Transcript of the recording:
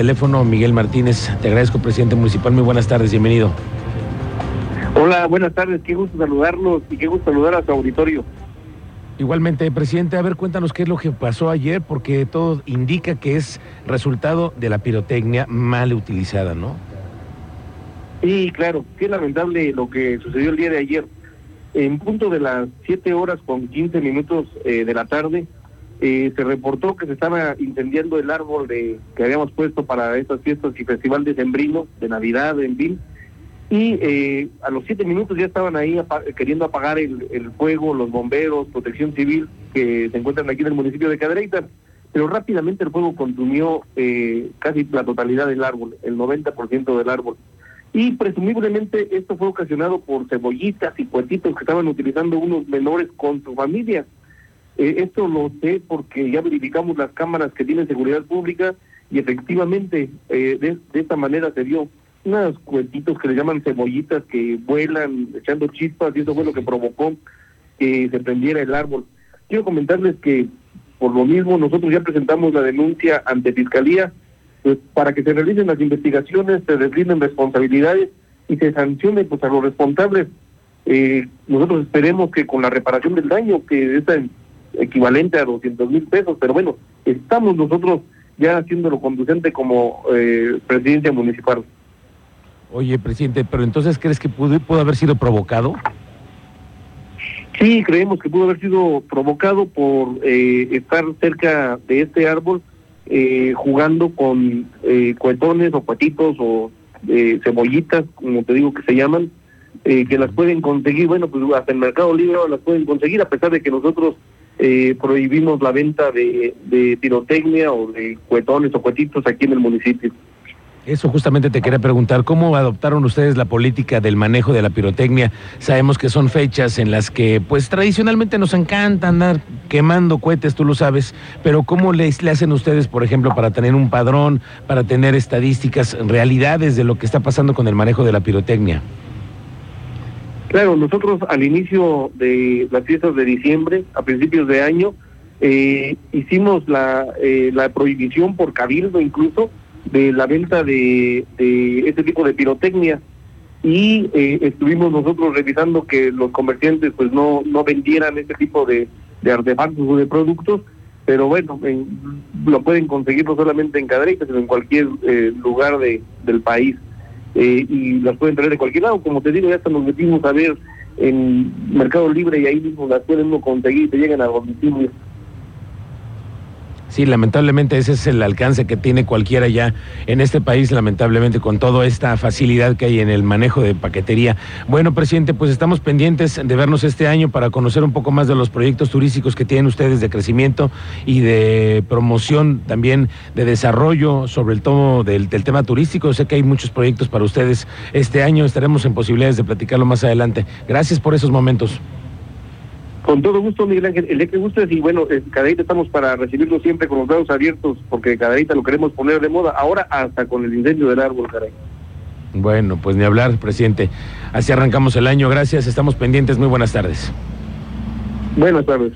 Teléfono Miguel Martínez. Te agradezco, presidente municipal. Muy buenas tardes, bienvenido. Hola, buenas tardes. Qué gusto saludarlos y qué gusto saludar a su auditorio. Igualmente, presidente, a ver, cuéntanos qué es lo que pasó ayer, porque todo indica que es resultado de la pirotecnia mal utilizada, ¿no? Sí, claro, qué lamentable lo que sucedió el día de ayer. En punto de las 7 horas con 15 minutos eh, de la tarde, eh, se reportó que se estaba incendiando el árbol de, que habíamos puesto para estas fiestas y festival de Sembrino, de Navidad, en fin. Y eh, a los siete minutos ya estaban ahí queriendo apagar el, fuego, los bomberos, protección civil que se encuentran aquí en el municipio de Cadereyta. Pero rápidamente el fuego consumió eh, casi la totalidad del árbol, el 90% del árbol. Y presumiblemente esto fue ocasionado por cebollitas y puetitos que estaban utilizando unos menores con su familia. Eh, esto lo sé porque ya verificamos las cámaras que tienen seguridad pública y efectivamente eh, de, esta manera se vio unos cuetitos que le llaman cebollitas que vuelan echando chispas y eso fue lo que provocó que se prendiera el árbol. Quiero comentarles que por lo mismo nosotros ya presentamos la denuncia ante Fiscalía pues, para que se realicen las investigaciones, se deslinden responsabilidades y se sancione pues, a los responsables. Eh, nosotros esperemos que con la reparación del daño, que es equivalente a 200 mil pesos, pero bueno, estamos nosotros ya haciéndolo conducente como eh, presidencia municipal. Oye, presidente, pero entonces crees que pudo, pudo haber sido provocado? Sí, creemos que pudo haber sido provocado por eh, estar cerca de este árbol eh, jugando con eh, cuetones o cuetitos o eh, cebollitas, como te digo que se llaman, eh, que las pueden conseguir, bueno, pues hasta el Mercado Libre las pueden conseguir, a pesar de que nosotros eh, prohibimos la venta de, de pirotecnia o de cuetones o cuetitos aquí en el municipio. Eso justamente te quería preguntar, ¿cómo adoptaron ustedes la política del manejo de la pirotecnia? Sabemos que son fechas en las que pues tradicionalmente nos encanta andar quemando cohetes, tú lo sabes, pero ¿cómo le, le hacen ustedes, por ejemplo, para tener un padrón, para tener estadísticas, realidades de lo que está pasando con el manejo de la pirotecnia? Claro, nosotros al inicio de las fiestas de diciembre, a principios de año, eh, hicimos la, eh, la prohibición por cabildo incluso de la venta de, este tipo de pirotecnia. Y eh, estuvimos nosotros revisando que los comerciantes pues no no vendieran este tipo de, artefactos o de productos pero bueno lo pueden conseguir no solamente en Cadereyta sino en cualquier lugar de, del país eh, y las pueden traer de cualquier lado. Como te digo ya hasta nos metimos a ver en Mercado Libre y ahí mismo las pueden uno conseguir te llegan a domicilio Sí, lamentablemente ese es el alcance que tiene cualquiera ya en este país, lamentablemente con toda esta facilidad que hay en el manejo de paquetería. Bueno, presidente, pues estamos pendientes de vernos este año para conocer un poco más de los proyectos turísticos que tienen ustedes de crecimiento y de promoción también de desarrollo sobre el tomo del, del tema turístico. Sé que hay muchos proyectos para ustedes este año, estaremos en posibilidades de platicarlo más adelante. Gracias por esos momentos. Con todo gusto, Miguel Ángel. El que gustes y bueno, en Caderita estamos para recibirlo siempre con los brazos abiertos porque Caderita lo queremos poner de moda. Ahora hasta con el incendio del árbol, caray. Bueno, pues ni hablar, presidente. Así arrancamos el año. Gracias, estamos pendientes. Muy buenas tardes. Buenas tardes.